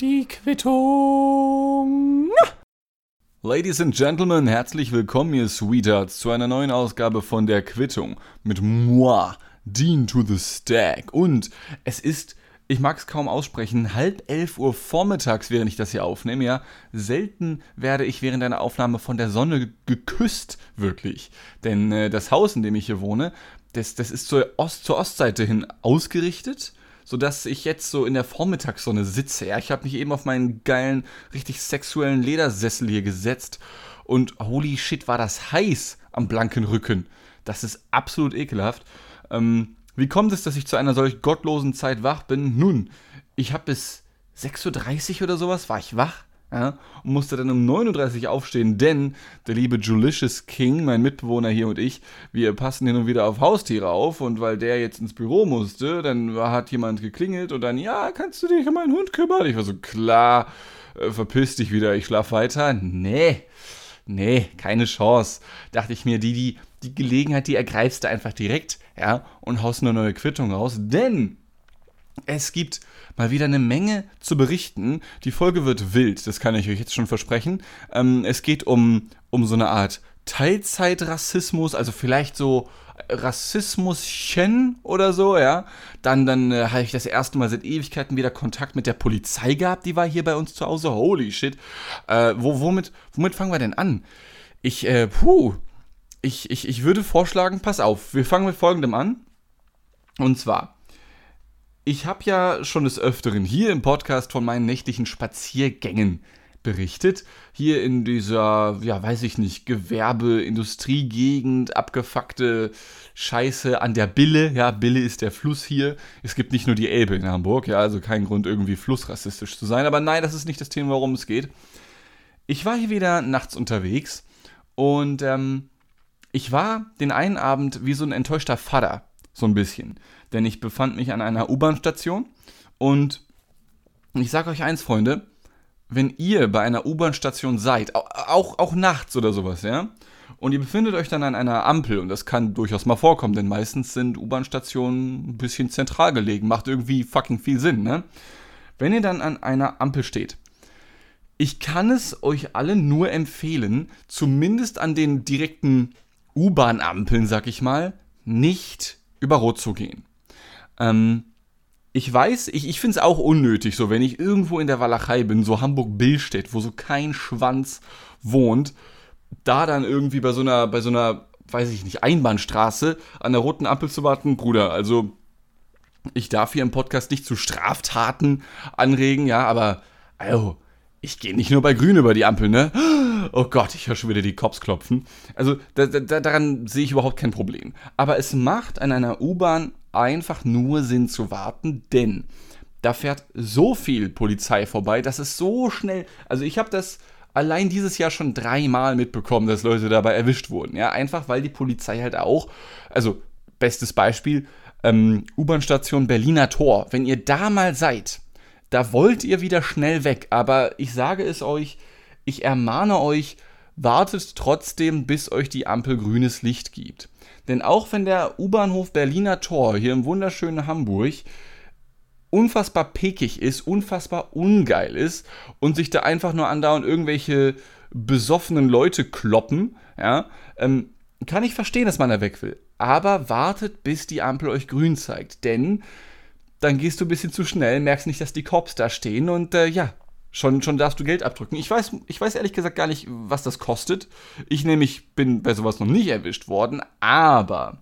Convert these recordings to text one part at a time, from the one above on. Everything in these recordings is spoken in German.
Die Quittung. Ladies and Gentlemen, herzlich willkommen, ihr Sweethearts, zu einer neuen Ausgabe von der Quittung mit moi, Dean to the Stack. Und es ist, ich mag es kaum aussprechen, halb elf Uhr vormittags, während ich das hier aufnehme. Ja, selten werde ich während einer Aufnahme von der Sonne geküsst, wirklich. Denn äh, das Haus, in dem ich hier wohne, das, das ist zur, Ost, zur Ostseite hin ausgerichtet sodass ich jetzt so in der Vormittagssonne sitze. Ja, ich habe mich eben auf meinen geilen, richtig sexuellen Ledersessel hier gesetzt und holy shit, war das heiß am blanken Rücken. Das ist absolut ekelhaft. Ähm, wie kommt es, dass ich zu einer solch gottlosen Zeit wach bin? Nun, ich habe bis 6.30 Uhr oder sowas, war ich wach ja, und musste dann um 39 aufstehen, denn der liebe Julicious King, mein Mitbewohner hier und ich, wir passen hin und wieder auf Haustiere auf und weil der jetzt ins Büro musste, dann hat jemand geklingelt und dann, ja, kannst du dich um meinen Hund kümmern? Ich war so, klar, äh, verpiss dich wieder, ich schlaf weiter. Nee, nee, keine Chance. Dachte ich mir, die, die, die Gelegenheit, die ergreifst du einfach direkt, ja, und haust eine neue Quittung raus, denn es gibt mal wieder eine Menge zu berichten. Die Folge wird wild, das kann ich euch jetzt schon versprechen. Ähm, es geht um, um so eine Art Teilzeitrassismus, also vielleicht so Rassismuschen oder so, ja. Dann, dann äh, habe ich das erste Mal seit Ewigkeiten wieder Kontakt mit der Polizei gehabt, die war hier bei uns zu Hause. Holy shit. Äh, wo, womit, womit fangen wir denn an? Ich, äh, puh. Ich, ich, ich würde vorschlagen, pass auf, wir fangen mit folgendem an. Und zwar, ich habe ja schon des Öfteren hier im Podcast von meinen nächtlichen Spaziergängen berichtet. Hier in dieser, ja, weiß ich nicht, Gewerbe, Industriegegend, abgefuckte Scheiße an der Bille. Ja, Bille ist der Fluss hier. Es gibt nicht nur die Elbe in Hamburg, ja, also kein Grund irgendwie flussrassistisch zu sein. Aber nein, das ist nicht das Thema, worum es geht. Ich war hier wieder nachts unterwegs und ähm, ich war den einen Abend wie so ein enttäuschter Vater, so ein bisschen denn ich befand mich an einer U-Bahn-Station und ich sage euch eins, Freunde, wenn ihr bei einer U-Bahn-Station seid, auch, auch nachts oder sowas, ja, und ihr befindet euch dann an einer Ampel, und das kann durchaus mal vorkommen, denn meistens sind U-Bahn-Stationen ein bisschen zentral gelegen, macht irgendwie fucking viel Sinn, ne? Wenn ihr dann an einer Ampel steht, ich kann es euch alle nur empfehlen, zumindest an den direkten U-Bahn-Ampeln, sag ich mal, nicht über Rot zu gehen. Ähm, ich weiß, ich, ich finde es auch unnötig, so wenn ich irgendwo in der Walachei bin, so Hamburg-Billstedt, wo so kein Schwanz wohnt, da dann irgendwie bei so einer, bei so einer, weiß ich nicht, Einbahnstraße an der roten Ampel zu warten, Bruder, also ich darf hier im Podcast nicht zu Straftaten anregen, ja, aber, also, ich gehe nicht nur bei Grün über die Ampel, ne? Oh Gott, ich höre schon wieder die Cops klopfen. Also da, da, daran sehe ich überhaupt kein Problem. Aber es macht an einer U-Bahn einfach nur Sinn zu warten, denn da fährt so viel Polizei vorbei, dass es so schnell. Also ich habe das allein dieses Jahr schon dreimal mitbekommen, dass Leute dabei erwischt wurden. Ja, einfach weil die Polizei halt auch. Also bestes Beispiel ähm, U-Bahn-Station Berliner Tor. Wenn ihr da mal seid, da wollt ihr wieder schnell weg. Aber ich sage es euch, ich ermahne euch, wartet trotzdem, bis euch die Ampel grünes Licht gibt. Denn auch wenn der U-Bahnhof Berliner Tor hier im wunderschönen Hamburg unfassbar pekig ist, unfassbar ungeil ist und sich da einfach nur andauernd irgendwelche besoffenen Leute kloppen, ja, ähm, kann ich verstehen, dass man da weg will. Aber wartet, bis die Ampel euch grün zeigt. Denn dann gehst du ein bisschen zu schnell, merkst nicht, dass die Cops da stehen und äh, ja, Schon, schon darfst du Geld abdrücken. Ich weiß, ich weiß ehrlich gesagt gar nicht, was das kostet. Ich nämlich bin bei sowas noch nicht erwischt worden, aber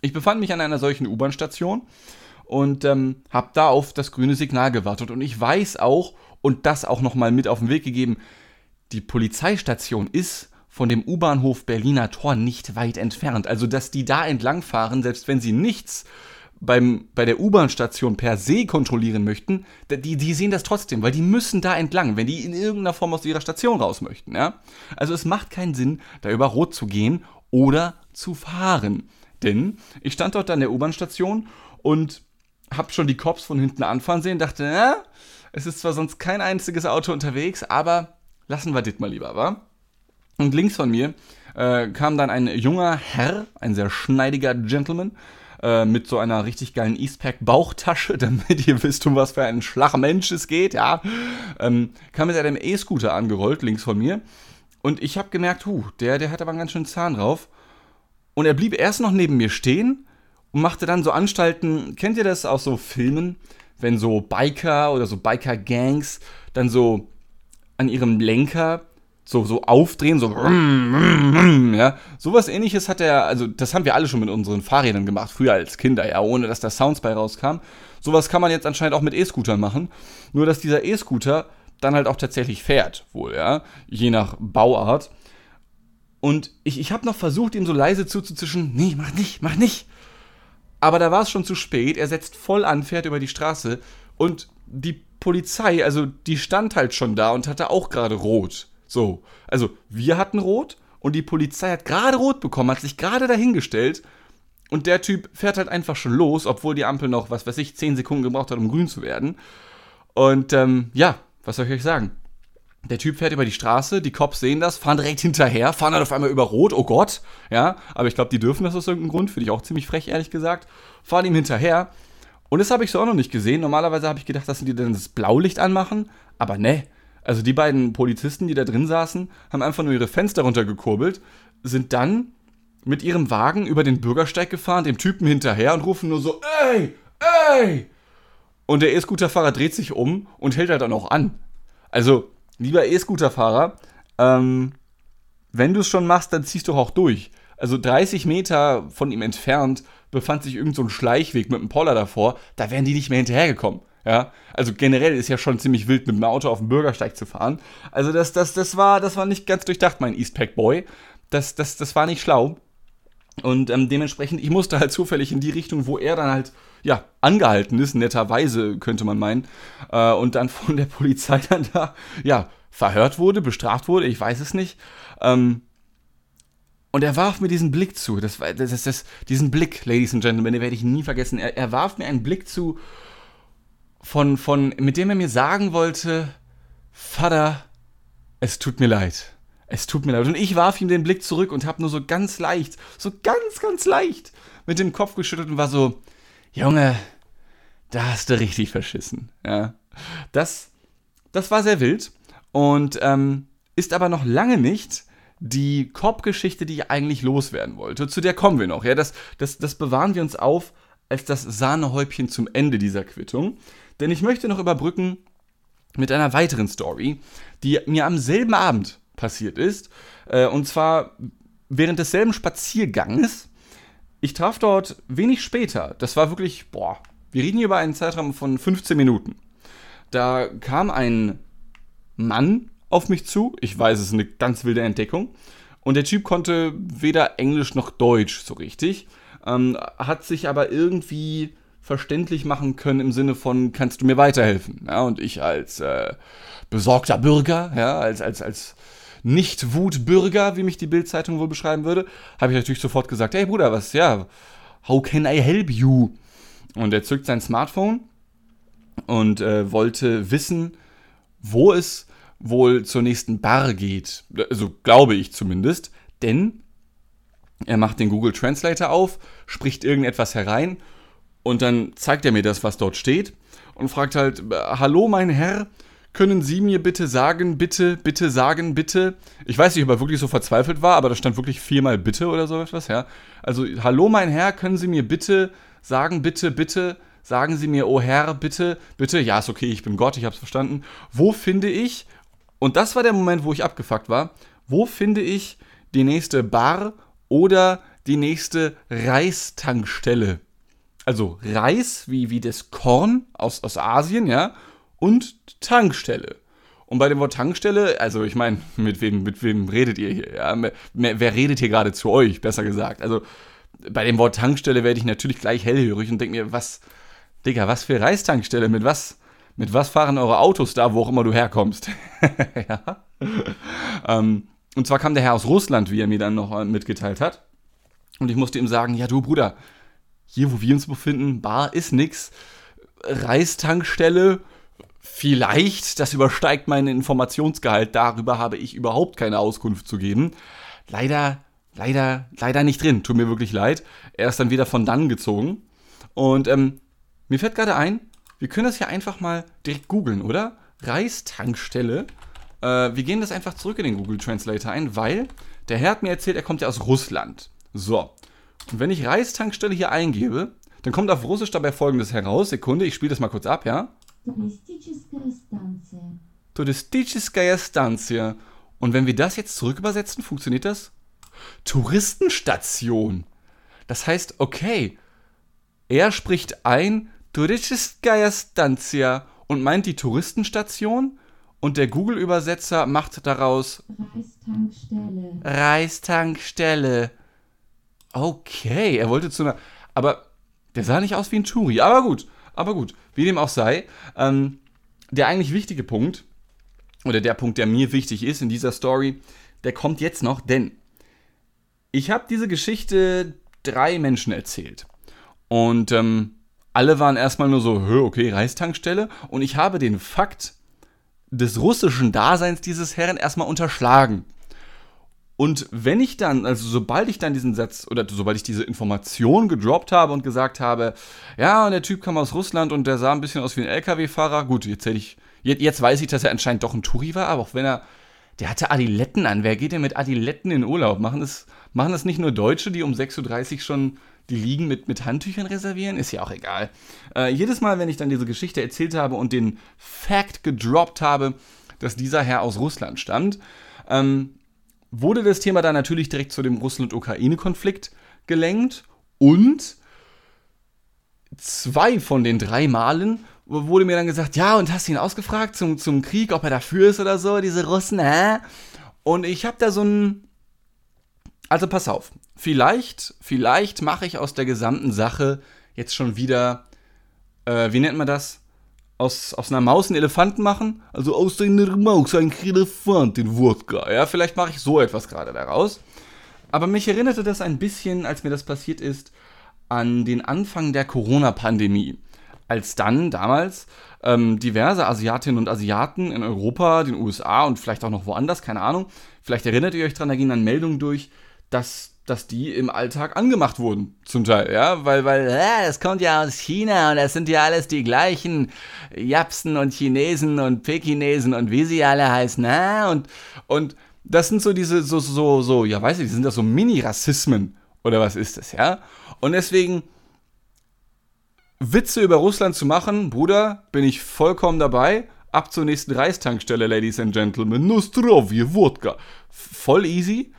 ich befand mich an einer solchen U-Bahn-Station und ähm, habe da auf das grüne Signal gewartet. Und ich weiß auch, und das auch nochmal mit auf den Weg gegeben, die Polizeistation ist von dem U-Bahnhof Berliner Tor nicht weit entfernt. Also, dass die da entlangfahren, selbst wenn sie nichts beim, bei der U-Bahn-Station per se kontrollieren möchten, die, die sehen das trotzdem, weil die müssen da entlang, wenn die in irgendeiner Form aus ihrer Station raus möchten. Ja? Also es macht keinen Sinn, da über Rot zu gehen oder zu fahren. Denn ich stand dort an der U-Bahn-Station und habe schon die Cops von hinten anfahren sehen, dachte, ja, es ist zwar sonst kein einziges Auto unterwegs, aber lassen wir das mal lieber, wa? Und links von mir äh, kam dann ein junger Herr, ein sehr schneidiger Gentleman, äh, mit so einer richtig geilen Eastpack-Bauchtasche, damit ihr wisst, um was für ein Schlagmensch es geht, ja. Ähm, kam mit einem E-Scooter angerollt, links von mir. Und ich habe gemerkt, huh, der, der hat aber einen ganz schönen Zahn drauf. Und er blieb erst noch neben mir stehen und machte dann so Anstalten, kennt ihr das aus so Filmen, wenn so Biker oder so Biker-Gangs dann so an ihrem Lenker so, so aufdrehen, so ja. Sowas ähnliches hat er, also das haben wir alle schon mit unseren Fahrrädern gemacht, früher als Kinder, ja, ohne dass da Sounds bei rauskam. Sowas kann man jetzt anscheinend auch mit E-Scootern machen. Nur dass dieser E-Scooter dann halt auch tatsächlich fährt, wohl, ja, je nach Bauart. Und ich, ich habe noch versucht, ihm so leise zuzuzischen, nee, mach nicht, mach nicht. Aber da war es schon zu spät, er setzt voll an, fährt über die Straße und die Polizei, also die stand halt schon da und hatte auch gerade rot. So, also wir hatten rot und die Polizei hat gerade rot bekommen, hat sich gerade dahingestellt und der Typ fährt halt einfach schon los, obwohl die Ampel noch, was weiß ich, 10 Sekunden gebraucht hat, um grün zu werden. Und ähm, ja, was soll ich euch sagen? Der Typ fährt über die Straße, die Cops sehen das, fahren direkt hinterher, fahren dann auf einmal über Rot, oh Gott, ja, aber ich glaube, die dürfen das aus irgendeinem Grund, finde ich auch ziemlich frech, ehrlich gesagt, fahren ihm hinterher. Und das habe ich so auch noch nicht gesehen. Normalerweise habe ich gedacht, dass die dann das Blaulicht anmachen, aber ne. Also die beiden Polizisten, die da drin saßen, haben einfach nur ihre Fenster runtergekurbelt, sind dann mit ihrem Wagen über den Bürgersteig gefahren, dem Typen hinterher und rufen nur so, ey, ey! Und der E-Scooter-Fahrer dreht sich um und hält halt dann auch an. Also, lieber E-Scooter-Fahrer, ähm, wenn du es schon machst, dann ziehst du auch durch. Also 30 Meter von ihm entfernt befand sich irgend so ein Schleichweg mit einem Poller davor, da wären die nicht mehr hinterhergekommen. Ja, also generell ist ja schon ziemlich wild, mit dem Auto auf dem Bürgersteig zu fahren. Also das, das, das, war, das war nicht ganz durchdacht, mein Eastpack Boy. Das, das, das war nicht schlau. Und ähm, dementsprechend, ich musste halt zufällig in die Richtung, wo er dann halt ja, angehalten ist, netterweise könnte man meinen, äh, und dann von der Polizei dann da, ja, verhört wurde, bestraft wurde, ich weiß es nicht. Ähm, und er warf mir diesen Blick zu, das, das, das, das, diesen Blick, Ladies and Gentlemen, den werde ich nie vergessen. Er, er warf mir einen Blick zu, von, von, mit dem er mir sagen wollte, Vater, es tut mir leid. Es tut mir leid. Und ich warf ihm den Blick zurück und habe nur so ganz leicht, so ganz, ganz leicht mit dem Kopf geschüttelt und war so, Junge, da hast du richtig verschissen. Ja. Das, das war sehr wild und ähm, ist aber noch lange nicht die Cop-Geschichte, die ich eigentlich loswerden wollte. Zu der kommen wir noch. Ja, das, das, das bewahren wir uns auf als das Sahnehäubchen zum Ende dieser Quittung. Denn ich möchte noch überbrücken mit einer weiteren Story, die mir am selben Abend passiert ist. Äh, und zwar während desselben Spazierganges ich traf dort wenig später, das war wirklich, boah, wir reden hier über einen Zeitraum von 15 Minuten. Da kam ein Mann auf mich zu, ich weiß, es ist eine ganz wilde Entdeckung, und der Typ konnte weder Englisch noch Deutsch so richtig, ähm, hat sich aber irgendwie verständlich machen können im Sinne von, kannst du mir weiterhelfen? Ja, und ich als äh, besorgter Bürger, ja, als, als, als nicht-Wutbürger, wie mich die Bildzeitung wohl beschreiben würde, habe ich natürlich sofort gesagt, hey Bruder, was, ja, how can I help you? Und er zückt sein Smartphone und äh, wollte wissen, wo es wohl zur nächsten Bar geht. Also glaube ich zumindest, denn er macht den Google Translator auf, spricht irgendetwas herein und dann zeigt er mir das, was dort steht und fragt halt, hallo mein Herr, können Sie mir bitte sagen, bitte, bitte sagen, bitte. Ich weiß nicht, ob er wirklich so verzweifelt war, aber da stand wirklich viermal bitte oder so etwas, ja. Also, hallo mein Herr, können Sie mir bitte sagen, bitte, bitte, sagen Sie mir, oh Herr, bitte, bitte, ja, ist okay, ich bin Gott, ich hab's verstanden. Wo finde ich, und das war der Moment, wo ich abgefuckt war, wo finde ich die nächste Bar oder die nächste Reistankstelle? Also Reis, wie, wie das Korn aus, aus Asien, ja, und Tankstelle. Und bei dem Wort Tankstelle, also ich meine, mit wem, mit wem redet ihr hier? Ja? Wer redet hier gerade zu euch, besser gesagt? Also bei dem Wort Tankstelle werde ich natürlich gleich hellhörig und denke mir, was, Digga, was für Reistankstelle? Mit was, mit was fahren eure Autos da, wo auch immer du herkommst? ja. Ähm, und zwar kam der Herr aus Russland, wie er mir dann noch äh, mitgeteilt hat. Und ich musste ihm sagen, ja du Bruder, hier wo wir uns befinden, Bar ist nix. Reistankstelle, Vielleicht, das übersteigt meinen Informationsgehalt, darüber habe ich überhaupt keine Auskunft zu geben. Leider leider, leider nicht drin. Tut mir wirklich leid. Er ist dann wieder von dann gezogen. Und ähm, mir fällt gerade ein, wir können das ja einfach mal direkt googeln, oder? Reistankstelle. Äh, wir gehen das einfach zurück in den Google Translator ein, weil der Herr hat mir erzählt, er kommt ja aus Russland. So. Und wenn ich Reistankstelle hier eingebe, dann kommt auf Russisch dabei folgendes heraus. Sekunde, ich spiele das mal kurz ab, ja? Touristischskaya Stanzia. Und wenn wir das jetzt zurück übersetzen, funktioniert das? Touristenstation. Das heißt, okay, er spricht ein Touristischskaya Stanzia und meint die Touristenstation und der Google-Übersetzer macht daraus Reistankstelle. Reistankstelle. Okay, er wollte zu einer. Aber der sah nicht aus wie ein Touri. Aber gut, aber gut. Wie dem auch sei. Ähm, der eigentlich wichtige Punkt, oder der Punkt, der mir wichtig ist in dieser Story, der kommt jetzt noch, denn ich habe diese Geschichte drei Menschen erzählt. Und ähm, alle waren erstmal nur so, okay, Reistankstelle. Und ich habe den Fakt des russischen Daseins dieses Herren erstmal unterschlagen. Und wenn ich dann, also sobald ich dann diesen Satz oder sobald ich diese Information gedroppt habe und gesagt habe, ja, und der Typ kam aus Russland und der sah ein bisschen aus wie ein LKW-Fahrer, gut, jetzt hätte ich, jetzt, jetzt weiß ich, dass er anscheinend doch ein Touri war, aber auch wenn er, der hatte Adiletten an. Wer geht denn mit Adiletten in Urlaub? Machen das, machen das nicht nur Deutsche, die um 6.30 Uhr schon die Liegen mit, mit Handtüchern reservieren? Ist ja auch egal. Äh, jedes Mal, wenn ich dann diese Geschichte erzählt habe und den Fact gedroppt habe, dass dieser Herr aus Russland stammt, ähm, wurde das Thema dann natürlich direkt zu dem Russland-Ukraine-Konflikt gelenkt und zwei von den drei Malen wurde mir dann gesagt, ja, und hast ihn ausgefragt zum, zum Krieg, ob er dafür ist oder so, diese Russen, hä? Und ich habe da so ein... Also pass auf, vielleicht, vielleicht mache ich aus der gesamten Sache jetzt schon wieder, äh, wie nennt man das? Aus, aus einer Maus einen Elefanten machen. Also aus einer Maus ein Elefant in Wodka. Ja, vielleicht mache ich so etwas gerade daraus. Aber mich erinnerte das ein bisschen, als mir das passiert ist, an den Anfang der Corona-Pandemie. Als dann damals ähm, diverse Asiatinnen und Asiaten in Europa, den USA und vielleicht auch noch woanders, keine Ahnung, vielleicht erinnert ihr euch dran, da gingen dann Meldungen durch, dass dass die im Alltag angemacht wurden, zum Teil, ja, weil, weil, äh, das kommt ja aus China und das sind ja alles die gleichen Japsen und Chinesen und Pekinesen und wie sie alle heißen, na, und, und das sind so diese, so, so, so, ja, weiß ich, sind das so Mini-Rassismen oder was ist das, ja? Und deswegen, Witze über Russland zu machen, Bruder, bin ich vollkommen dabei. Ab zur nächsten Reistankstelle, Ladies and Gentlemen. Nostrovje Wodka. Voll easy.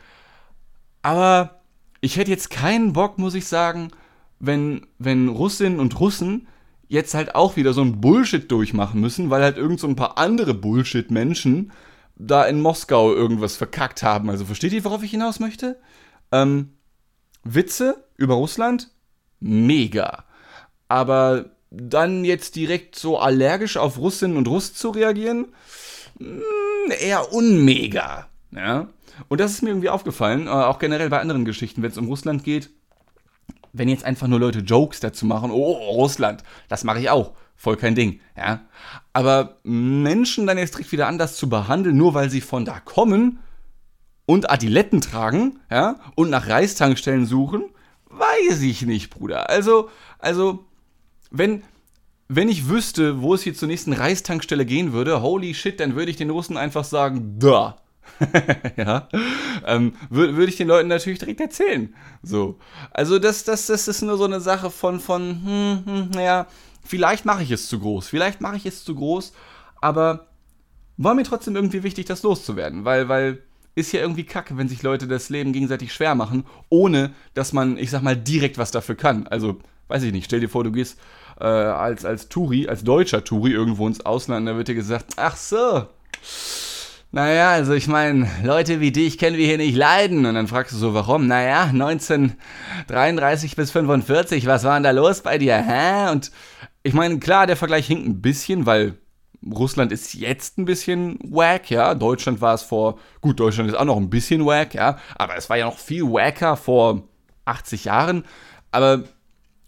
Aber ich hätte jetzt keinen Bock, muss ich sagen, wenn, wenn Russinnen und Russen jetzt halt auch wieder so ein Bullshit durchmachen müssen, weil halt irgend so ein paar andere Bullshit-Menschen da in Moskau irgendwas verkackt haben. Also versteht ihr, worauf ich hinaus möchte? Ähm, Witze über Russland? Mega. Aber dann jetzt direkt so allergisch auf Russinnen und Russen zu reagieren? Hm, eher unmega. Ja? Und das ist mir irgendwie aufgefallen, äh, auch generell bei anderen Geschichten, wenn es um Russland geht. Wenn jetzt einfach nur Leute Jokes dazu machen, oh, Russland, das mache ich auch, voll kein Ding, ja. Aber Menschen dann jetzt direkt wieder anders zu behandeln, nur weil sie von da kommen und Adiletten tragen, ja, und nach Reistankstellen suchen, weiß ich nicht, Bruder. Also, also, wenn, wenn ich wüsste, wo es hier zur nächsten Reistankstelle gehen würde, holy shit, dann würde ich den Russen einfach sagen, da. ja, ähm, würde würd ich den Leuten natürlich direkt erzählen. So. Also das, das, das ist nur so eine Sache von, von hm, hm, naja, vielleicht mache ich es zu groß, vielleicht mache ich es zu groß, aber war mir trotzdem irgendwie wichtig, das loszuwerden, weil, weil ist ja irgendwie kacke, wenn sich Leute das Leben gegenseitig schwer machen, ohne dass man, ich sag mal, direkt was dafür kann. Also, weiß ich nicht, stell dir vor, du gehst äh, als, als Touri, als deutscher Touri irgendwo ins Ausland, da wird dir gesagt, ach so, naja, also ich meine, Leute wie dich können wir hier nicht leiden. Und dann fragst du so, warum? Naja, 1933 bis 45, was war denn da los bei dir? Hä? Und ich meine, klar, der Vergleich hinkt ein bisschen, weil Russland ist jetzt ein bisschen wack, ja. Deutschland war es vor, gut, Deutschland ist auch noch ein bisschen wack, ja. Aber es war ja noch viel wacker vor 80 Jahren. Aber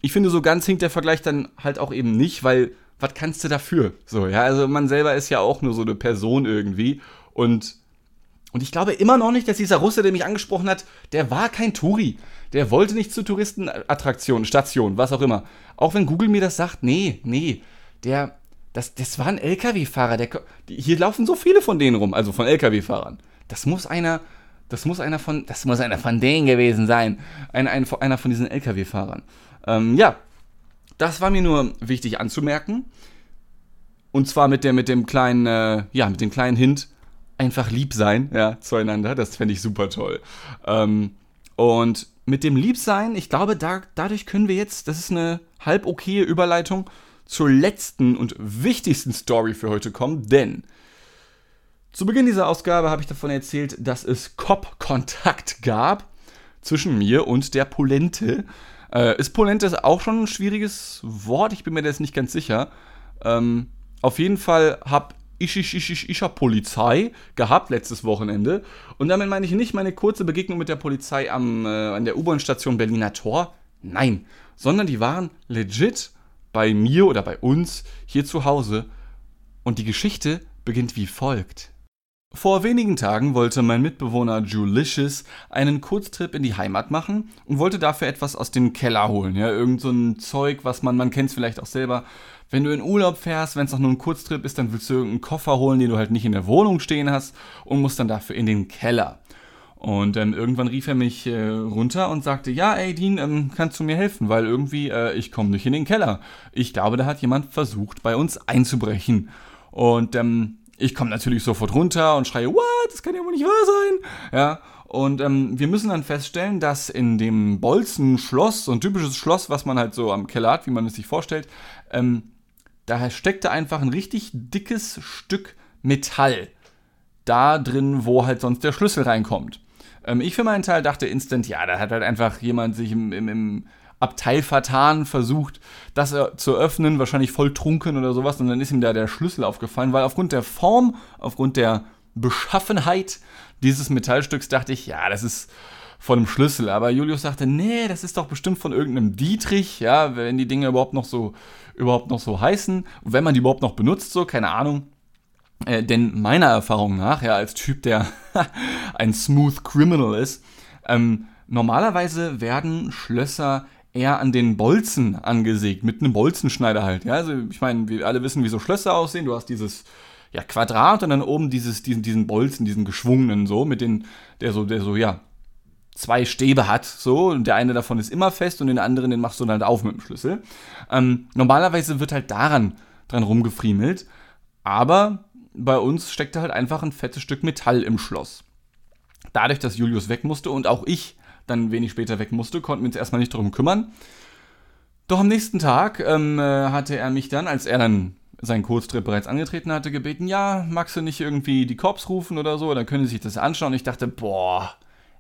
ich finde, so ganz hinkt der Vergleich dann halt auch eben nicht, weil was kannst du dafür? So, ja, also man selber ist ja auch nur so eine Person irgendwie. Und Und ich glaube immer noch nicht, dass dieser Russe, der mich angesprochen hat, der war kein Touri. Der wollte nicht zu Touristenattraktionen, Stationen, was auch immer. Auch wenn Google mir das sagt, nee, nee. Der, das, das war ein LKW-Fahrer. hier laufen so viele von denen rum, also von LKW-Fahrern. Das muss einer, das muss einer von, das muss einer von denen gewesen sein. Ein, ein, einer von diesen LKW-Fahrern. Ähm, ja, das war mir nur wichtig anzumerken. Und zwar mit, der, mit dem kleinen, äh, ja, mit dem kleinen Hint, einfach lieb sein, ja, zueinander. Das fände ich super toll. Ähm, und mit dem Liebsein, ich glaube, da, dadurch können wir jetzt, das ist eine halb okaye Überleitung, zur letzten und wichtigsten Story für heute kommen, denn zu Beginn dieser Ausgabe habe ich davon erzählt, dass es Cop-Kontakt gab zwischen mir und der Polente. Äh, ist Polente auch schon ein schwieriges Wort? Ich bin mir das nicht ganz sicher. Ähm, auf jeden Fall habe ich, ich, ich, ich, ich habe Polizei gehabt letztes Wochenende. Und damit meine ich nicht meine kurze Begegnung mit der Polizei am, äh, an der U-Bahn-Station Berliner Tor. Nein, sondern die waren legit bei mir oder bei uns hier zu Hause. Und die Geschichte beginnt wie folgt. Vor wenigen Tagen wollte mein Mitbewohner Julicious einen Kurztrip in die Heimat machen und wollte dafür etwas aus dem Keller holen. Ja, irgend so ein Zeug, was man, man kennt es vielleicht auch selber. Wenn du in Urlaub fährst, wenn es auch nur ein Kurztrip ist, dann willst du irgendeinen Koffer holen, den du halt nicht in der Wohnung stehen hast und musst dann dafür in den Keller. Und ähm, irgendwann rief er mich äh, runter und sagte, ja, ey Dean, ähm, kannst du mir helfen? Weil irgendwie, äh, ich komme nicht in den Keller. Ich glaube, da hat jemand versucht, bei uns einzubrechen. Und ähm, ich komme natürlich sofort runter und schreie, what, das kann ja wohl nicht wahr sein. Ja, und ähm, wir müssen dann feststellen, dass in dem Bolzenschloss, so ein typisches Schloss, was man halt so am Keller hat, wie man es sich vorstellt, ähm, da steckte einfach ein richtig dickes Stück Metall da drin, wo halt sonst der Schlüssel reinkommt. Ähm, ich für meinen Teil dachte instant, ja, da hat halt einfach jemand sich im, im, im Abteil vertan, versucht, das äh, zu öffnen, wahrscheinlich voll trunken oder sowas, und dann ist ihm da der Schlüssel aufgefallen, weil aufgrund der Form, aufgrund der Beschaffenheit dieses Metallstücks dachte ich, ja, das ist von einem Schlüssel. Aber Julius sagte, nee, das ist doch bestimmt von irgendeinem Dietrich, ja, wenn die Dinge überhaupt noch so, überhaupt noch so heißen, wenn man die überhaupt noch benutzt, so, keine Ahnung. Äh, denn meiner Erfahrung nach, ja, als Typ, der ein Smooth Criminal ist, ähm, normalerweise werden Schlösser eher an den Bolzen angesägt, mit einem Bolzenschneider halt. Ja? Also ich meine, wir alle wissen, wie so Schlösser aussehen. Du hast dieses ja, Quadrat und dann oben dieses, diesen, diesen Bolzen, diesen geschwungenen so, mit den, der so, der so, ja, zwei Stäbe hat, so, und der eine davon ist immer fest und den anderen, den machst du dann halt auf mit dem Schlüssel. Ähm, normalerweise wird halt daran dran rumgefriemelt, aber bei uns steckte halt einfach ein fettes Stück Metall im Schloss. Dadurch, dass Julius weg musste und auch ich dann wenig später weg musste, konnten wir uns erstmal nicht darum kümmern. Doch am nächsten Tag ähm, äh, hatte er mich dann, als er dann seinen Kurztrip bereits angetreten hatte, gebeten, ja, magst du nicht irgendwie die Cops rufen oder so, dann können sie sich das anschauen. Und ich dachte, boah,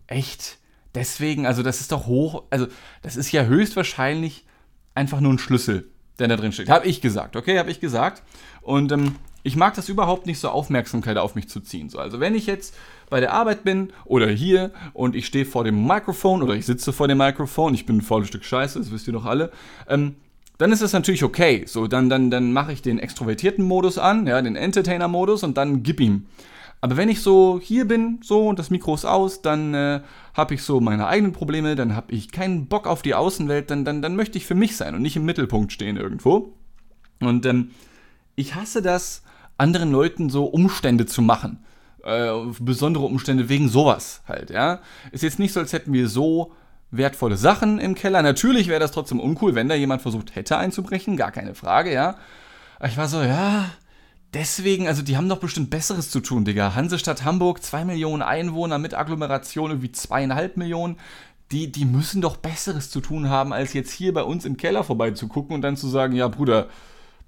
echt? Deswegen, also das ist doch hoch, also das ist ja höchstwahrscheinlich einfach nur ein Schlüssel, der da drin steht. Habe ich gesagt, okay, habe ich gesagt. Und ähm, ich mag das überhaupt nicht so, Aufmerksamkeit auf mich zu ziehen. So, also wenn ich jetzt bei der Arbeit bin oder hier und ich stehe vor dem Mikrofon oder ich sitze vor dem Mikrofon, ich bin ein volles Stück Scheiße, das wisst ihr doch alle, ähm, dann ist das natürlich okay. So, dann, dann, dann mache ich den extrovertierten Modus an, ja, den Entertainer-Modus und dann gib ihm. Aber wenn ich so hier bin, so und das Mikro ist aus, dann äh, habe ich so meine eigenen Probleme, dann habe ich keinen Bock auf die Außenwelt, dann, dann, dann möchte ich für mich sein und nicht im Mittelpunkt stehen irgendwo. Und ähm, ich hasse das, anderen Leuten so Umstände zu machen. Äh, besondere Umstände wegen sowas halt, ja. Ist jetzt nicht so, als hätten wir so wertvolle Sachen im Keller. Natürlich wäre das trotzdem uncool, wenn da jemand versucht hätte einzubrechen, gar keine Frage, ja. Aber ich war so, ja, deswegen, also die haben doch bestimmt Besseres zu tun, Digga. Hansestadt Hamburg, zwei Millionen Einwohner mit Agglomeration irgendwie zweieinhalb Millionen. Die, die müssen doch Besseres zu tun haben, als jetzt hier bei uns im Keller vorbeizugucken und dann zu sagen, ja, Bruder,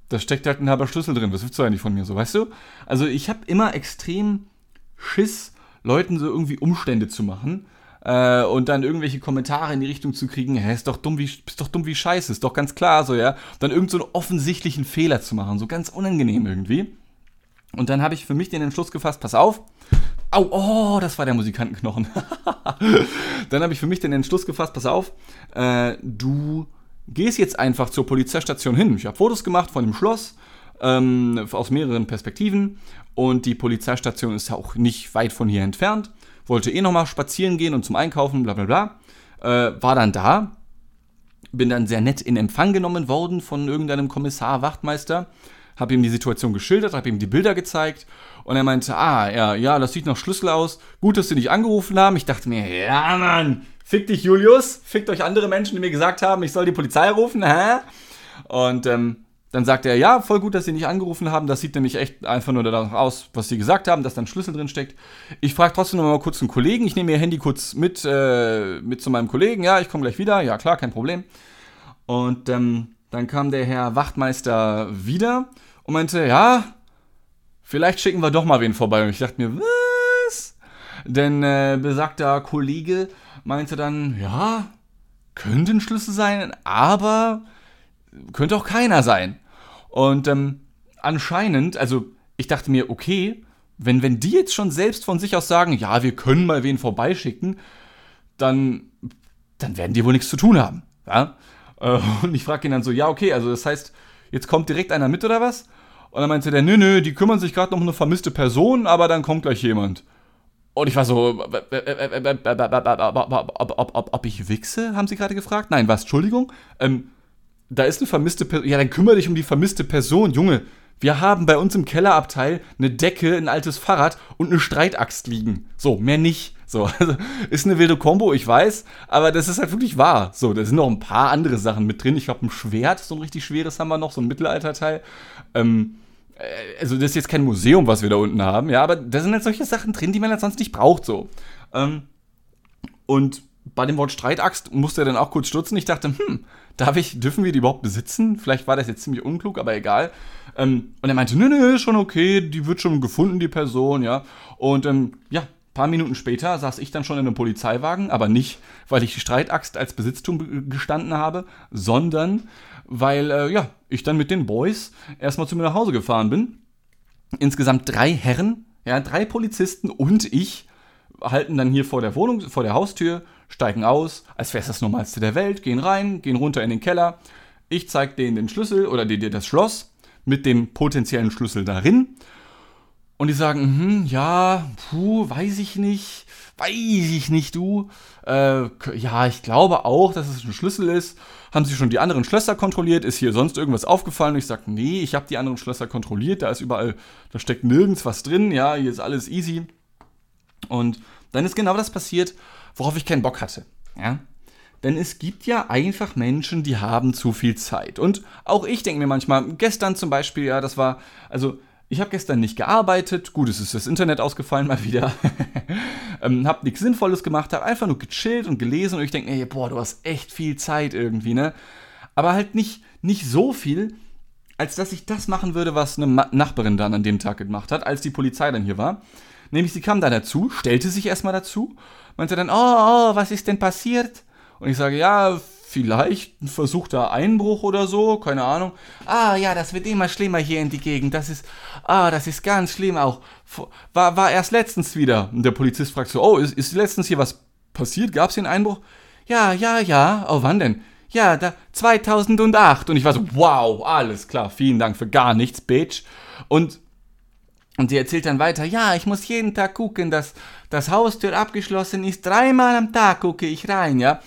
da steckt halt ein halber Schlüssel drin. Was willst du eigentlich von mir so, weißt du? Also ich habe immer extrem Schiss, Leuten so irgendwie Umstände zu machen äh, und dann irgendwelche Kommentare in die Richtung zu kriegen, hä, ist doch dumm wie, bist doch dumm wie Scheiße, ist doch ganz klar so, ja. Dann irgend so einen offensichtlichen Fehler zu machen, so ganz unangenehm irgendwie. Und dann habe ich für mich den Entschluss gefasst, pass auf, Au, oh, das war der Musikantenknochen. dann habe ich für mich den Entschluss gefasst, pass auf, äh, du gehst jetzt einfach zur Polizeistation hin. Ich habe Fotos gemacht von dem Schloss ähm, aus mehreren Perspektiven. Und die Polizeistation ist auch nicht weit von hier entfernt. Wollte eh nochmal spazieren gehen und zum Einkaufen, bla bla bla. Äh, war dann da. Bin dann sehr nett in Empfang genommen worden von irgendeinem Kommissar, Wachtmeister. Habe ihm die Situation geschildert, habe ihm die Bilder gezeigt. Und er meinte, ah, ja, ja, das sieht nach Schlüssel aus. Gut, dass sie nicht angerufen haben. Ich dachte mir, ja, Mann, fick dich, Julius. Fickt euch andere Menschen, die mir gesagt haben, ich soll die Polizei rufen, hä? Und ähm, dann sagt er, ja, voll gut, dass Sie nicht angerufen haben. Das sieht nämlich echt einfach nur danach aus, was Sie gesagt haben, dass da ein Schlüssel drin steckt. Ich frage trotzdem noch mal kurz einen Kollegen. Ich nehme Ihr Handy kurz mit, äh, mit zu meinem Kollegen. Ja, ich komme gleich wieder. Ja, klar, kein Problem. Und ähm, dann kam der Herr Wachtmeister wieder und meinte, ja, vielleicht schicken wir doch mal wen vorbei. Und ich dachte mir, was? Denn äh, besagter Kollege meinte dann, ja, könnte ein Schlüssel sein, aber könnte auch keiner sein. Und ähm, anscheinend, also ich dachte mir, okay, wenn, wenn die jetzt schon selbst von sich aus sagen, ja, wir können mal wen vorbeischicken, dann, dann werden die wohl nichts zu tun haben. Ja? Äh, und ich frage ihn dann so, ja, okay, also das heißt, jetzt kommt direkt einer mit oder was? Und dann meinte der, nö, nö, die kümmern sich gerade noch um eine vermisste Person, aber dann kommt gleich jemand. Und ich war so, ob ich wichse, haben sie gerade gefragt? Nein, was, Entschuldigung? Ähm, da ist eine vermisste Person. Ja, dann kümmere dich um die vermisste Person, Junge. Wir haben bei uns im Kellerabteil eine Decke, ein altes Fahrrad und eine Streitaxt liegen. So, mehr nicht. So, also ist eine wilde Kombo, ich weiß, aber das ist halt wirklich wahr. So, da sind noch ein paar andere Sachen mit drin. Ich glaube, ein Schwert, so ein richtig schweres haben wir noch, so ein Mittelalterteil. Ähm, also das ist jetzt kein Museum, was wir da unten haben, ja, aber da sind halt solche Sachen drin, die man halt sonst nicht braucht, so. Ähm, und bei dem Wort Streitaxt musste er dann auch kurz stutzen. Ich dachte, hm, darf ich, dürfen wir die überhaupt besitzen? Vielleicht war das jetzt ziemlich unklug, aber egal. Ähm, und er meinte, nö, nö, schon okay, die wird schon gefunden, die Person, ja. Und ähm, ja, paar Minuten später saß ich dann schon in einem Polizeiwagen, aber nicht, weil ich die Streitaxt als Besitztum gestanden habe, sondern weil, äh, ja, ich dann mit den Boys erstmal zu mir nach Hause gefahren bin. Insgesamt drei Herren, ja, drei Polizisten und ich halten dann hier vor der Wohnung, vor der Haustür, steigen aus, als wäre es das Normalste der Welt, gehen rein, gehen runter in den Keller. Ich zeige denen den Schlüssel oder dir das Schloss mit dem potenziellen Schlüssel darin. Und die sagen, hm, ja, puh, weiß ich nicht, weiß ich nicht, du. Äh, ja, ich glaube auch, dass es ein Schlüssel ist. Haben Sie schon die anderen Schlösser kontrolliert? Ist hier sonst irgendwas aufgefallen? Und ich sage, nee, ich habe die anderen Schlösser kontrolliert. Da ist überall, da steckt nirgends was drin. Ja, hier ist alles easy. Und dann ist genau das passiert, worauf ich keinen Bock hatte. Ja? Denn es gibt ja einfach Menschen, die haben zu viel Zeit. Und auch ich denke mir manchmal, gestern zum Beispiel, ja, das war, also ich habe gestern nicht gearbeitet, gut, es ist das Internet ausgefallen mal wieder, ähm, hab nichts Sinnvolles gemacht, habe einfach nur gechillt und gelesen und ich denke, ey, boah, du hast echt viel Zeit irgendwie, ne? Aber halt nicht, nicht so viel, als dass ich das machen würde, was eine Ma Nachbarin dann an dem Tag gemacht hat, als die Polizei dann hier war. Nämlich, sie kam da dazu, stellte sich erstmal dazu, meinte dann, oh, oh, was ist denn passiert? Und ich sage, ja, vielleicht ein versuchter Einbruch oder so, keine Ahnung. Ah, ja, das wird immer schlimmer hier in die Gegend. Das ist, ah, das ist ganz schlimm auch. War, war erst letztens wieder. Und der Polizist fragt so, oh, ist, ist letztens hier was passiert? Gab es hier einen Einbruch? Ja, ja, ja. Oh, wann denn? Ja, da 2008. Und ich war so, wow, alles klar, vielen Dank für gar nichts, Bitch. Und und sie erzählt dann weiter, ja, ich muss jeden Tag gucken, dass das Haustür abgeschlossen ist. Dreimal am Tag gucke ich rein, ja.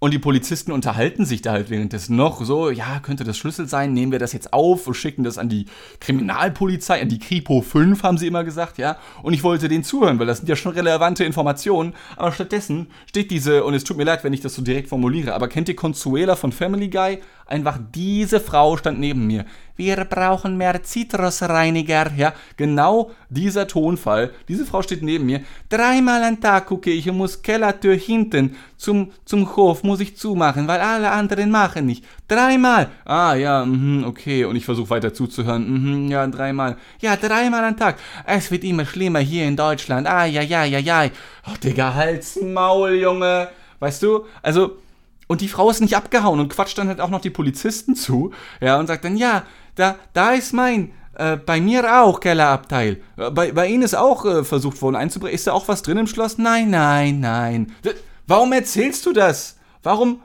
Und die Polizisten unterhalten sich da halt währenddessen noch so, ja, könnte das Schlüssel sein, nehmen wir das jetzt auf und schicken das an die Kriminalpolizei, an die Kripo 5, haben sie immer gesagt, ja. Und ich wollte denen zuhören, weil das sind ja schon relevante Informationen. Aber stattdessen steht diese, und es tut mir leid, wenn ich das so direkt formuliere, aber kennt ihr Consuela von Family Guy? Einfach diese Frau stand neben mir. Wir brauchen mehr Zitrusreiniger. Ja, genau dieser Tonfall. Diese Frau steht neben mir. Dreimal am Tag gucke ich muss Kellertür hinten zum, zum Hof muss ich zumachen, weil alle anderen machen nicht. Dreimal. Ah, ja, mh, okay. Und ich versuche weiter zuzuhören. Mh, ja, dreimal. Ja, dreimal am Tag. Es wird immer schlimmer hier in Deutschland. Ah, ja, ja, ja, ja. Oh, Digga, Hals, Maul, Junge. Weißt du? Also, und die Frau ist nicht abgehauen und quatscht dann halt auch noch die Polizisten zu, ja, und sagt dann, ja, da, da ist mein, äh, bei mir auch Kellerabteil. Äh, bei, bei Ihnen ist auch äh, versucht worden einzubrechen. Ist da auch was drin im Schloss? Nein, nein, nein. Warum erzählst du das? Warum,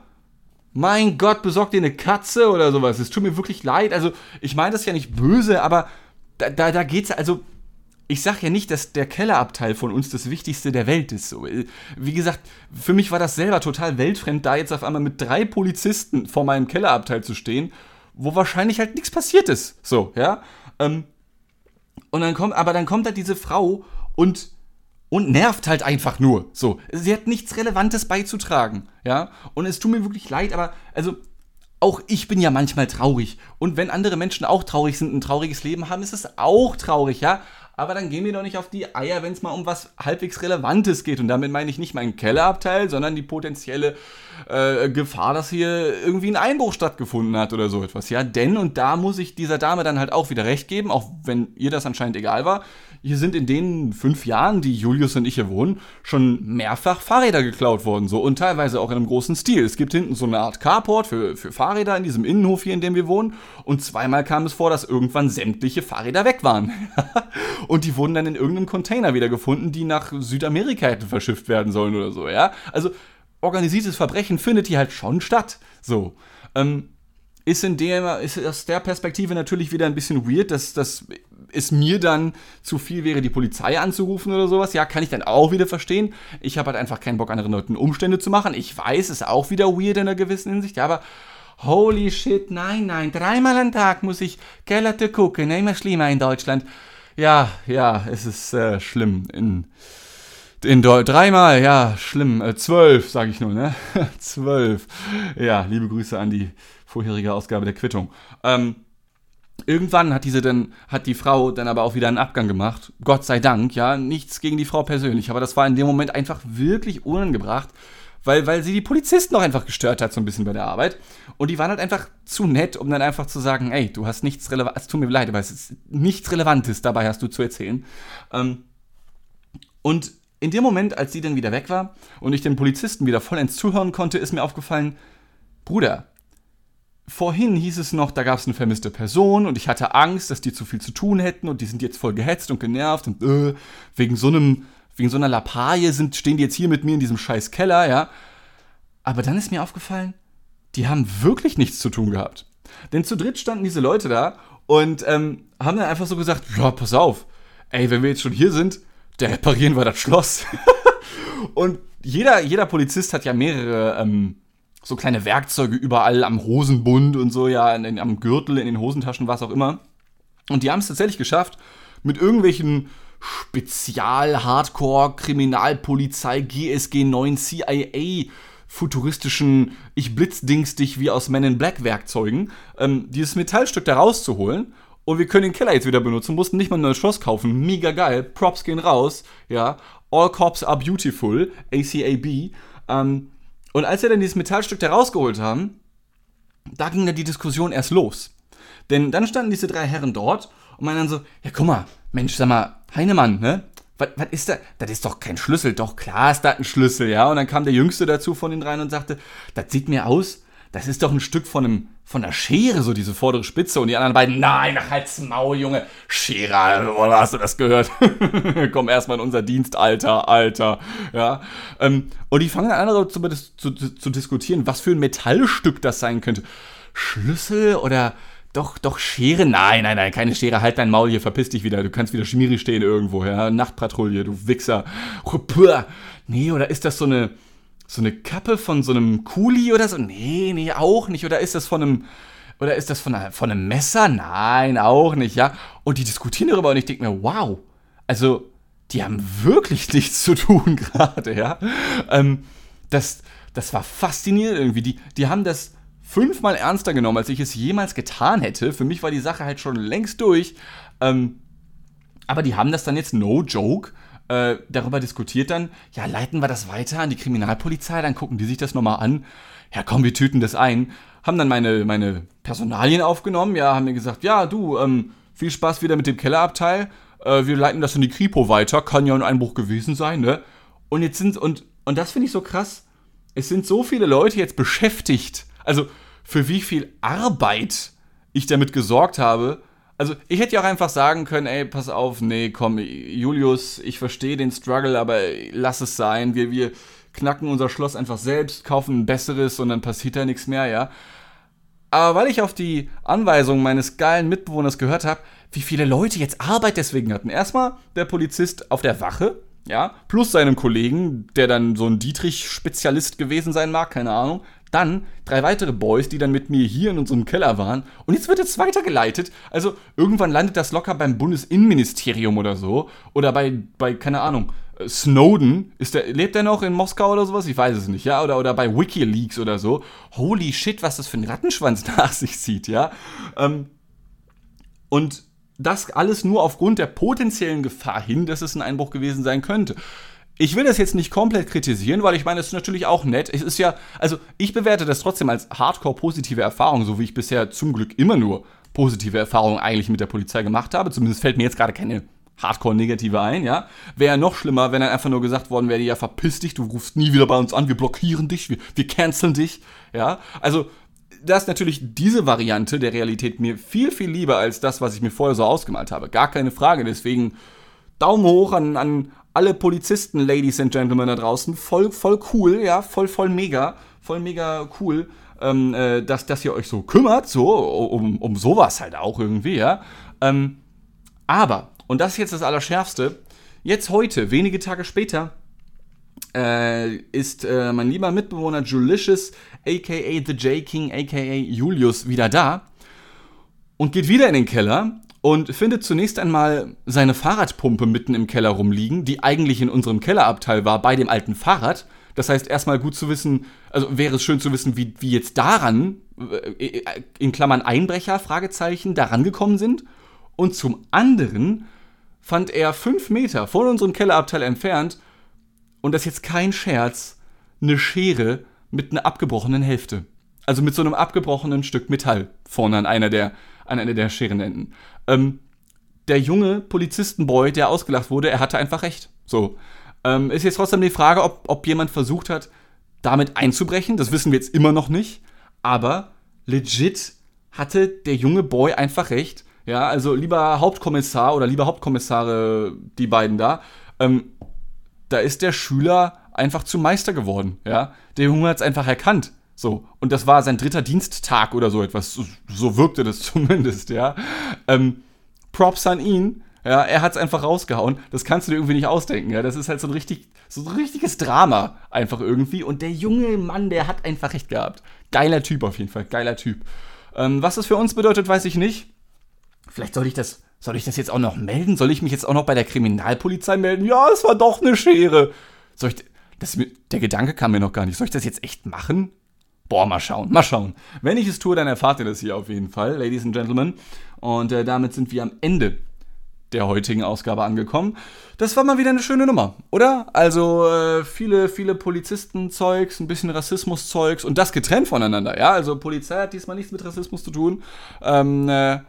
Mein Gott, besorg dir eine Katze oder sowas. Es tut mir wirklich leid. Also, ich meine das ja nicht böse, aber da, da, da geht's also. Ich sag ja nicht, dass der Kellerabteil von uns das Wichtigste der Welt ist. So, wie gesagt, für mich war das selber total weltfremd, da jetzt auf einmal mit drei Polizisten vor meinem Kellerabteil zu stehen, wo wahrscheinlich halt nichts passiert ist. So, ja. Ähm, und dann kommt, aber dann kommt da diese Frau und und nervt halt einfach nur. So, sie hat nichts Relevantes beizutragen, ja. Und es tut mir wirklich leid, aber also auch ich bin ja manchmal traurig. Und wenn andere Menschen auch traurig sind, ein trauriges Leben haben, ist es auch traurig, ja. Aber dann gehen wir doch nicht auf die Eier, wenn es mal um was halbwegs Relevantes geht. Und damit meine ich nicht meinen Kellerabteil, sondern die potenzielle äh, Gefahr, dass hier irgendwie ein Einbruch stattgefunden hat oder so etwas. Ja, denn, und da muss ich dieser Dame dann halt auch wieder recht geben, auch wenn ihr das anscheinend egal war, hier sind in den fünf Jahren, die Julius und ich hier wohnen, schon mehrfach Fahrräder geklaut worden. So und teilweise auch in einem großen Stil. Es gibt hinten so eine Art Carport für, für Fahrräder in diesem Innenhof hier, in dem wir wohnen. Und zweimal kam es vor, dass irgendwann sämtliche Fahrräder weg waren. und die wurden dann in irgendeinem Container wieder gefunden, die nach Südamerika hätten verschifft werden sollen oder so, ja. Also organisiertes Verbrechen findet hier halt schon statt. So. Ähm, ist in der, ist aus der Perspektive natürlich wieder ein bisschen weird, dass, dass es mir dann zu viel wäre, die Polizei anzurufen oder sowas. Ja, kann ich dann auch wieder verstehen. Ich habe halt einfach keinen Bock, anderen Leuten Umstände zu machen. Ich weiß, ist auch wieder weird in einer gewissen Hinsicht, ja, aber holy shit, nein, nein, dreimal am Tag muss ich Gellerte gucken, immer schlimmer in Deutschland. Ja, ja, es ist äh, schlimm in in dreimal, ja, schlimm. Äh, zwölf, sage ich nur, ne? zwölf. Ja, liebe Grüße an die vorherige Ausgabe der Quittung. Ähm, irgendwann hat diese dann, hat die Frau dann aber auch wieder einen Abgang gemacht. Gott sei Dank, ja. Nichts gegen die Frau persönlich, aber das war in dem Moment einfach wirklich unangebracht, weil, weil sie die Polizisten auch einfach gestört hat, so ein bisschen bei der Arbeit. Und die waren halt einfach zu nett, um dann einfach zu sagen, ey, du hast nichts Relevantes, es tut mir leid, aber es ist nichts Relevantes dabei hast du zu erzählen. Ähm, und in dem Moment, als sie dann wieder weg war und ich den Polizisten wieder vollends zuhören konnte, ist mir aufgefallen, Bruder, vorhin hieß es noch, da gab es eine vermisste Person und ich hatte Angst, dass die zu viel zu tun hätten und die sind jetzt voll gehetzt und genervt und äh, wegen so einem, wegen so einer Lappalie sind, stehen die jetzt hier mit mir in diesem scheiß Keller, ja. Aber dann ist mir aufgefallen, die haben wirklich nichts zu tun gehabt. Denn zu dritt standen diese Leute da und ähm, haben dann einfach so gesagt, ja, pass auf, ey, wenn wir jetzt schon hier sind, der reparieren wir das Schloss. und jeder, jeder Polizist hat ja mehrere ähm, so kleine Werkzeuge überall am Hosenbund und so, ja, in, am Gürtel, in den Hosentaschen, was auch immer. Und die haben es tatsächlich geschafft, mit irgendwelchen Spezial-Hardcore-Kriminalpolizei, GSG 9, CIA, futuristischen, ich blitzdings dich wie aus Men in Black Werkzeugen, ähm, dieses Metallstück da rauszuholen und wir können den Keller jetzt wieder benutzen, mussten nicht mal ein neues Schloss kaufen. Mega geil. Props gehen raus. Ja. All Cops are beautiful. ACAB. Ähm, und als wir dann dieses Metallstück da rausgeholt haben, da ging dann die Diskussion erst los. Denn dann standen diese drei Herren dort und meinen dann so, ja guck mal, Mensch, sag mal, Heinemann, ne? Was, was ist da? Das ist doch kein Schlüssel. Doch, klar ist das ein Schlüssel, ja. Und dann kam der Jüngste dazu von den dreien und sagte, das sieht mir aus, das ist doch ein Stück von einem von der Schere, so diese vordere Spitze. Und die anderen beiden, nein, halt's Maul, Junge. Schere, oder hast du das gehört? Komm erstmal in unser Dienst, Alter, Alter. Ja. Ähm, und die fangen dann an, zu, zu, zu diskutieren, was für ein Metallstück das sein könnte. Schlüssel oder doch, doch, Schere? Nein, nein, nein, keine Schere. Halt dein Maul hier, verpiss dich wieder. Du kannst wieder schmierig stehen irgendwo, ja. Nachtpatrouille, du Wichser. Nee, oder ist das so eine so eine Kappe von so einem Kuli oder so? Nee, nee, auch nicht. Oder ist das von einem, oder ist das von, einer, von einem Messer? Nein, auch nicht, ja. Und die diskutieren darüber und ich denke mir, wow, also die haben wirklich nichts zu tun gerade, ja. Ähm, das, das war faszinierend irgendwie. Die, die haben das fünfmal ernster genommen, als ich es jemals getan hätte. Für mich war die Sache halt schon längst durch. Ähm, aber die haben das dann jetzt no joke äh, darüber diskutiert dann, ja, leiten wir das weiter an die Kriminalpolizei, dann gucken die sich das nochmal an. Ja, komm, wir tüten das ein. Haben dann meine, meine Personalien aufgenommen, ja, haben mir gesagt, ja, du, ähm, viel Spaß wieder mit dem Kellerabteil. Äh, wir leiten das in die Kripo weiter, kann ja ein Einbruch gewesen sein, ne? Und jetzt sind, und, und das finde ich so krass, es sind so viele Leute jetzt beschäftigt. Also, für wie viel Arbeit ich damit gesorgt habe, also ich hätte ja auch einfach sagen können, ey, pass auf, nee, komm, Julius, ich verstehe den Struggle, aber lass es sein. Wir, wir knacken unser Schloss einfach selbst, kaufen ein besseres und dann passiert da nichts mehr, ja. Aber weil ich auf die Anweisung meines geilen Mitbewohners gehört habe, wie viele Leute jetzt Arbeit deswegen hatten. Erstmal der Polizist auf der Wache, ja, plus seinem Kollegen, der dann so ein Dietrich-Spezialist gewesen sein mag, keine Ahnung. Dann drei weitere Boys, die dann mit mir hier in unserem Keller waren. Und jetzt wird es weitergeleitet. Also irgendwann landet das locker beim Bundesinnenministerium oder so. Oder bei, bei keine Ahnung, Snowden, ist der, lebt der noch in Moskau oder sowas? Ich weiß es nicht, ja? Oder, oder bei Wikileaks oder so. Holy shit, was das für ein Rattenschwanz nach sich zieht, ja? Ähm, und das alles nur aufgrund der potenziellen Gefahr hin, dass es ein Einbruch gewesen sein könnte. Ich will das jetzt nicht komplett kritisieren, weil ich meine, es ist natürlich auch nett. Es ist ja, also ich bewerte das trotzdem als hardcore positive Erfahrung, so wie ich bisher zum Glück immer nur positive Erfahrungen eigentlich mit der Polizei gemacht habe. Zumindest fällt mir jetzt gerade keine hardcore-negative ein, ja. Wäre noch schlimmer, wenn dann einfach nur gesagt worden wäre, ja, verpiss dich, du rufst nie wieder bei uns an, wir blockieren dich, wir, wir canceln dich, ja. Also, das ist natürlich diese Variante der Realität mir viel, viel lieber als das, was ich mir vorher so ausgemalt habe. Gar keine Frage. Deswegen Daumen hoch an, an alle Polizisten, Ladies and Gentlemen da draußen. Voll, voll cool, ja, voll, voll mega, voll mega cool, ähm, äh, dass, dass ihr euch so kümmert, so, um, um sowas halt auch irgendwie, ja. Ähm, aber und das ist jetzt das Allerschärfste, jetzt heute, wenige Tage später, äh, ist äh, mein lieber Mitbewohner Julicious, aka The J King, aka Julius, wieder da und geht wieder in den Keller und findet zunächst einmal seine Fahrradpumpe mitten im Keller rumliegen, die eigentlich in unserem Kellerabteil war, bei dem alten Fahrrad. Das heißt, erstmal gut zu wissen, also wäre es schön zu wissen, wie, wie jetzt daran, äh, in Klammern Einbrecher, Fragezeichen, daran gekommen sind. Und zum anderen fand er fünf Meter von unserem Kellerabteil entfernt, und das ist jetzt kein Scherz, eine Schere mit einer abgebrochenen Hälfte. Also mit so einem abgebrochenen Stück Metall vorne an einer der, an einer der Scherenenden. Ähm, der junge Polizistenboy, der ausgelacht wurde, er hatte einfach recht. So. Ähm, ist jetzt trotzdem die Frage, ob, ob jemand versucht hat, damit einzubrechen. Das wissen wir jetzt immer noch nicht. Aber legit hatte der junge Boy einfach recht. Ja, also lieber Hauptkommissar oder lieber Hauptkommissare, die beiden da, ähm, da ist der Schüler einfach zum Meister geworden. Ja, der Junge hat es einfach erkannt. So, und das war sein dritter Diensttag oder so etwas. So, so wirkte das zumindest, ja. Ähm, Props an ihn. Ja, er hat es einfach rausgehauen. Das kannst du dir irgendwie nicht ausdenken. Ja, das ist halt so ein richtig, so ein richtiges Drama einfach irgendwie. Und der junge Mann, der hat einfach recht gehabt. Geiler Typ auf jeden Fall, geiler Typ. Ähm, was das für uns bedeutet, weiß ich nicht. Vielleicht soll ich das, soll ich das jetzt auch noch melden? Soll ich mich jetzt auch noch bei der Kriminalpolizei melden? Ja, es war doch eine Schere. Soll ich, das, der Gedanke kam mir noch gar nicht. Soll ich das jetzt echt machen? Boah, mal schauen, mal schauen. Wenn ich es tue, dann erfahrt ihr das hier auf jeden Fall, Ladies and Gentlemen. Und äh, damit sind wir am Ende der heutigen Ausgabe angekommen. Das war mal wieder eine schöne Nummer, oder? Also äh, viele, viele Polizistenzeugs, ein bisschen Rassismuszeugs und das getrennt voneinander, ja? Also Polizei hat diesmal nichts mit Rassismus zu tun. Ähm, äh,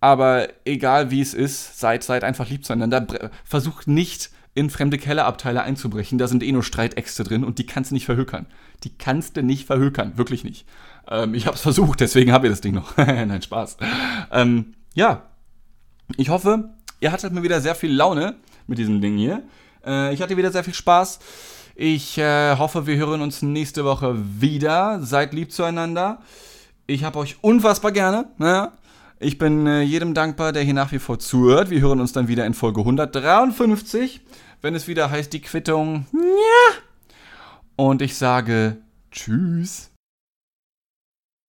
aber egal wie es ist, seid, seid einfach lieb zueinander. Versucht nicht in fremde Kellerabteile einzubrechen. Da sind eh nur Streitäxte drin und die kannst du nicht verhökern. Die kannst du nicht verhökern, wirklich nicht. Ähm, ich habe es versucht, deswegen habe ich das Ding noch. Nein, Spaß. Ähm, ja, ich hoffe, ihr hattet mir wieder sehr viel Laune mit diesem Ding hier. Äh, ich hatte wieder sehr viel Spaß. Ich äh, hoffe, wir hören uns nächste Woche wieder. Seid lieb zueinander. Ich habe euch unfassbar gerne. Ne? Ich bin äh, jedem dankbar, der hier nach wie vor zuhört. Wir hören uns dann wieder in Folge 153, wenn es wieder heißt die Quittung. Ja. Und ich sage Tschüss.